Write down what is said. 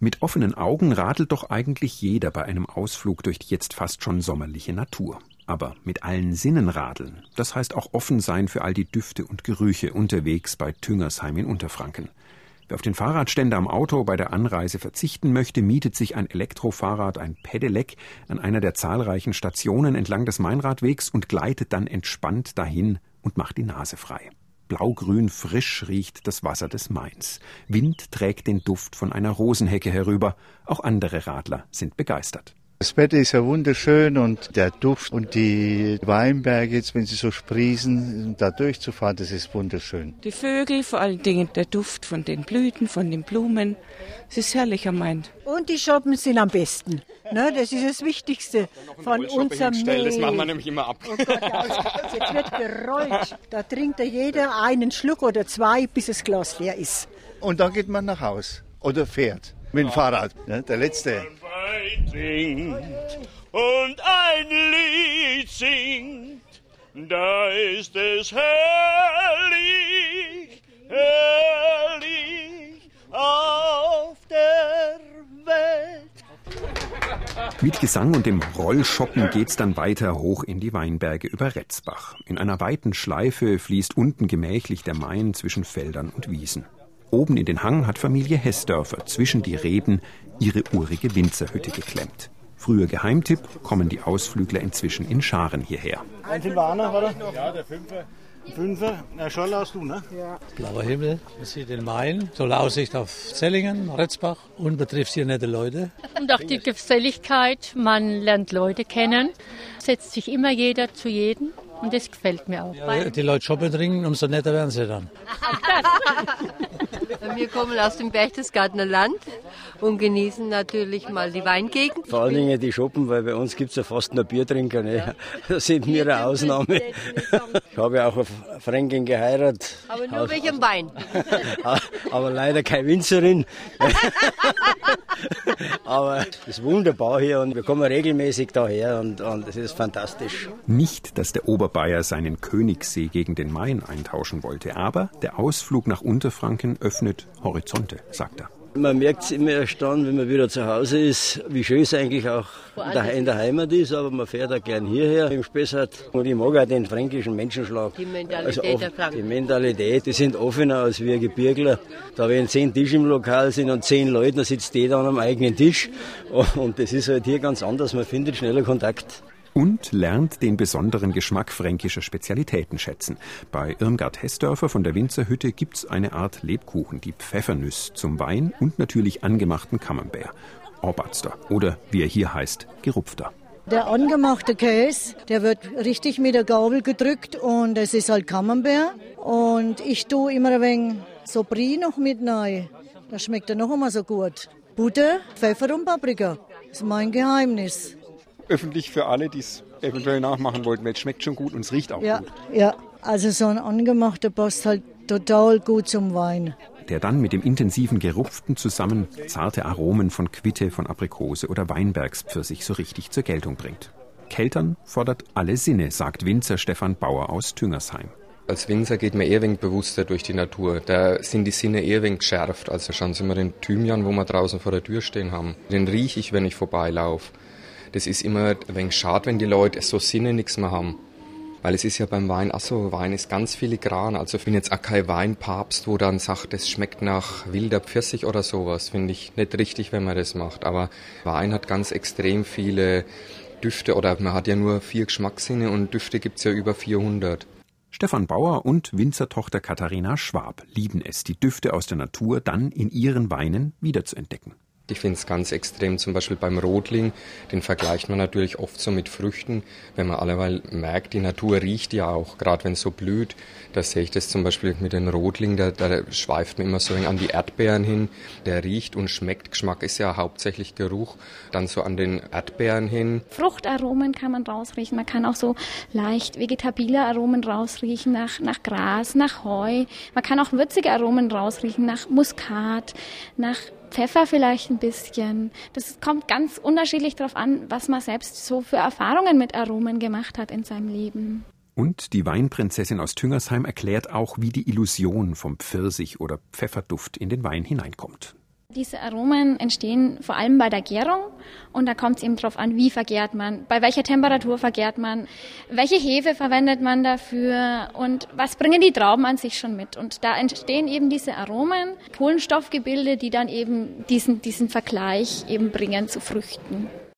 Mit offenen Augen radelt doch eigentlich jeder bei einem Ausflug durch die jetzt fast schon sommerliche Natur. Aber mit allen Sinnen radeln, das heißt auch offen sein für all die Düfte und Gerüche unterwegs bei Tüngersheim in Unterfranken. Wer auf den Fahrradständer am Auto bei der Anreise verzichten möchte, mietet sich ein Elektrofahrrad, ein Pedelec, an einer der zahlreichen Stationen entlang des Mainradwegs und gleitet dann entspannt dahin und macht die Nase frei. Blaugrün frisch riecht das Wasser des Mains. Wind trägt den Duft von einer Rosenhecke herüber. Auch andere Radler sind begeistert. Das Wetter ist ja wunderschön und der Duft und die Weinberge, jetzt wenn sie so sprießen, da durchzufahren, das ist wunderschön. Die Vögel, vor allen Dingen der Duft von den Blüten, von den Blumen, es ist herrlich am Main. Und die Shoppen sind am besten. Ne, das ist das Wichtigste von unserem Mehl. Das machen wir nämlich immer ab. Oh Gott, jetzt wird gerollt. Da trinkt ja jeder einen Schluck oder zwei, bis das Glas leer ist. Und dann geht man nach Haus oder fährt mit dem Fahrrad. Ne, der letzte. Und ein Lied singt, da ist es herrlich, herrlich auf der Welt. Mit Gesang und dem Rollschoppen geht's dann weiter hoch in die Weinberge über Retzbach. In einer weiten Schleife fließt unten gemächlich der Main zwischen Feldern und Wiesen. Oben in den Hang hat Familie Hessdörfer zwischen die Reben ihre urige Winzerhütte geklemmt. Früher Geheimtipp, kommen die Ausflügler inzwischen in Scharen hierher. Ein Silvaner, oder? Ja, der Fünfer. Fünfer, na schon laust du, ne? Ja. Blauer Himmel, man sieht den Main, tolle Aussicht auf Zellingen, Retzbach und betrifft hier nette Leute. Und auch die Geselligkeit, man lernt Leute kennen, setzt sich immer jeder zu jedem. Und das gefällt mir auch. Ja, die Leute shoppen trinken, umso netter werden sie dann. Wir kommen aus dem Berchtesgadener Land und genießen natürlich mal die Weingegend. Vor allen Dingen die Shoppen, weil bei uns gibt es ja fast nur Biertrinker. Ne? Ja. Das sind wir eine Ausnahme. Ich habe ja auch eine Fränkin geheiratet. Aber nur wegen dem Wein. Aber leider keine Winzerin. Aber es ist wunderbar hier und wir kommen regelmäßig daher und, und es ist fantastisch. Nicht, dass der Oberbayer seinen Königssee gegen den Main eintauschen wollte, aber der Ausflug nach Unterfranken öffnet Horizonte, sagt er. Man merkt es immer erst dann, wenn man wieder zu Hause ist, wie schön es eigentlich auch in der Heimat ist, aber man fährt auch gern hierher im Spessart. Und ich mag auch den fränkischen Menschenschlag. Die Mentalität also der Franken. Die Mentalität, die sind offener als wir Gebirgler. Da wenn zehn Tische im Lokal sind und zehn Leute, dann sitzt jeder an einem eigenen Tisch. Und das ist halt hier ganz anders, man findet schneller Kontakt und lernt den besonderen Geschmack fränkischer Spezialitäten schätzen. Bei Irmgard Hessdörfer von der Winzerhütte gibt's eine Art Lebkuchen, die Pfeffernüss zum Wein und natürlich angemachten Camembert. Orbatster oder wie er hier heißt, gerupfter. Der angemachte Käse, der wird richtig mit der Gabel gedrückt und es ist halt Camembert. Und ich tue immer ein wenig Sopri noch mit rein. Das schmeckt dann noch einmal so gut. Butter, Pfeffer und Paprika. Das ist mein Geheimnis öffentlich für alle, die es eventuell nachmachen wollten, weil es schmeckt schon gut und es riecht auch ja, gut. Ja, also so ein angemachter passt halt total gut zum Wein. Der dann mit dem intensiven Gerupften zusammen zarte Aromen von Quitte, von Aprikose oder Weinbergspfirsich so richtig zur Geltung bringt. Keltern fordert alle Sinne, sagt Winzer Stefan Bauer aus Tüngersheim. Als Winzer geht man eher wenig bewusster durch die Natur. Da sind die Sinne eher wenig geschärft. Also schauen Sie mal den Thymian, wo wir draußen vor der Tür stehen haben. Den rieche ich, wenn ich vorbeilaufe das ist immer ein wenig schade, wenn die Leute so Sinne nichts mehr haben. Weil es ist ja beim Wein, ach so, Wein ist ganz filigran. Also ich bin jetzt auch kein Weinpapst, wo dann sagt, es schmeckt nach wilder Pfirsich oder sowas. Finde ich nicht richtig, wenn man das macht. Aber Wein hat ganz extrem viele Düfte oder man hat ja nur vier Geschmackssinne und Düfte gibt's ja über 400. Stefan Bauer und Winzertochter Katharina Schwab lieben es, die Düfte aus der Natur dann in ihren Weinen wiederzuentdecken. Ich finde es ganz extrem, zum Beispiel beim Rotling, den vergleicht man natürlich oft so mit Früchten, wenn man alleweil merkt, die Natur riecht ja auch, gerade wenn es so blüht. Da sehe ich das zum Beispiel mit den Rotling, da, da schweift man immer so an die Erdbeeren hin, der riecht und schmeckt. Geschmack ist ja hauptsächlich Geruch, dann so an den Erdbeeren hin. Fruchtaromen kann man rausriechen, man kann auch so leicht vegetabile Aromen rausriechen, nach, nach Gras, nach Heu. Man kann auch würzige Aromen rausriechen, nach Muskat, nach Pfeffer vielleicht ein bisschen. Das kommt ganz unterschiedlich darauf an, was man selbst so für Erfahrungen mit Aromen gemacht hat in seinem Leben. Und die Weinprinzessin aus Tüngersheim erklärt auch, wie die Illusion vom Pfirsich oder Pfefferduft in den Wein hineinkommt. Diese Aromen entstehen vor allem bei der Gärung und da kommt es eben darauf an, wie vergärt man, bei welcher Temperatur vergärt man, welche Hefe verwendet man dafür und was bringen die Trauben an sich schon mit. Und da entstehen eben diese Aromen, Kohlenstoffgebilde, die dann eben diesen, diesen Vergleich eben bringen zu Früchten.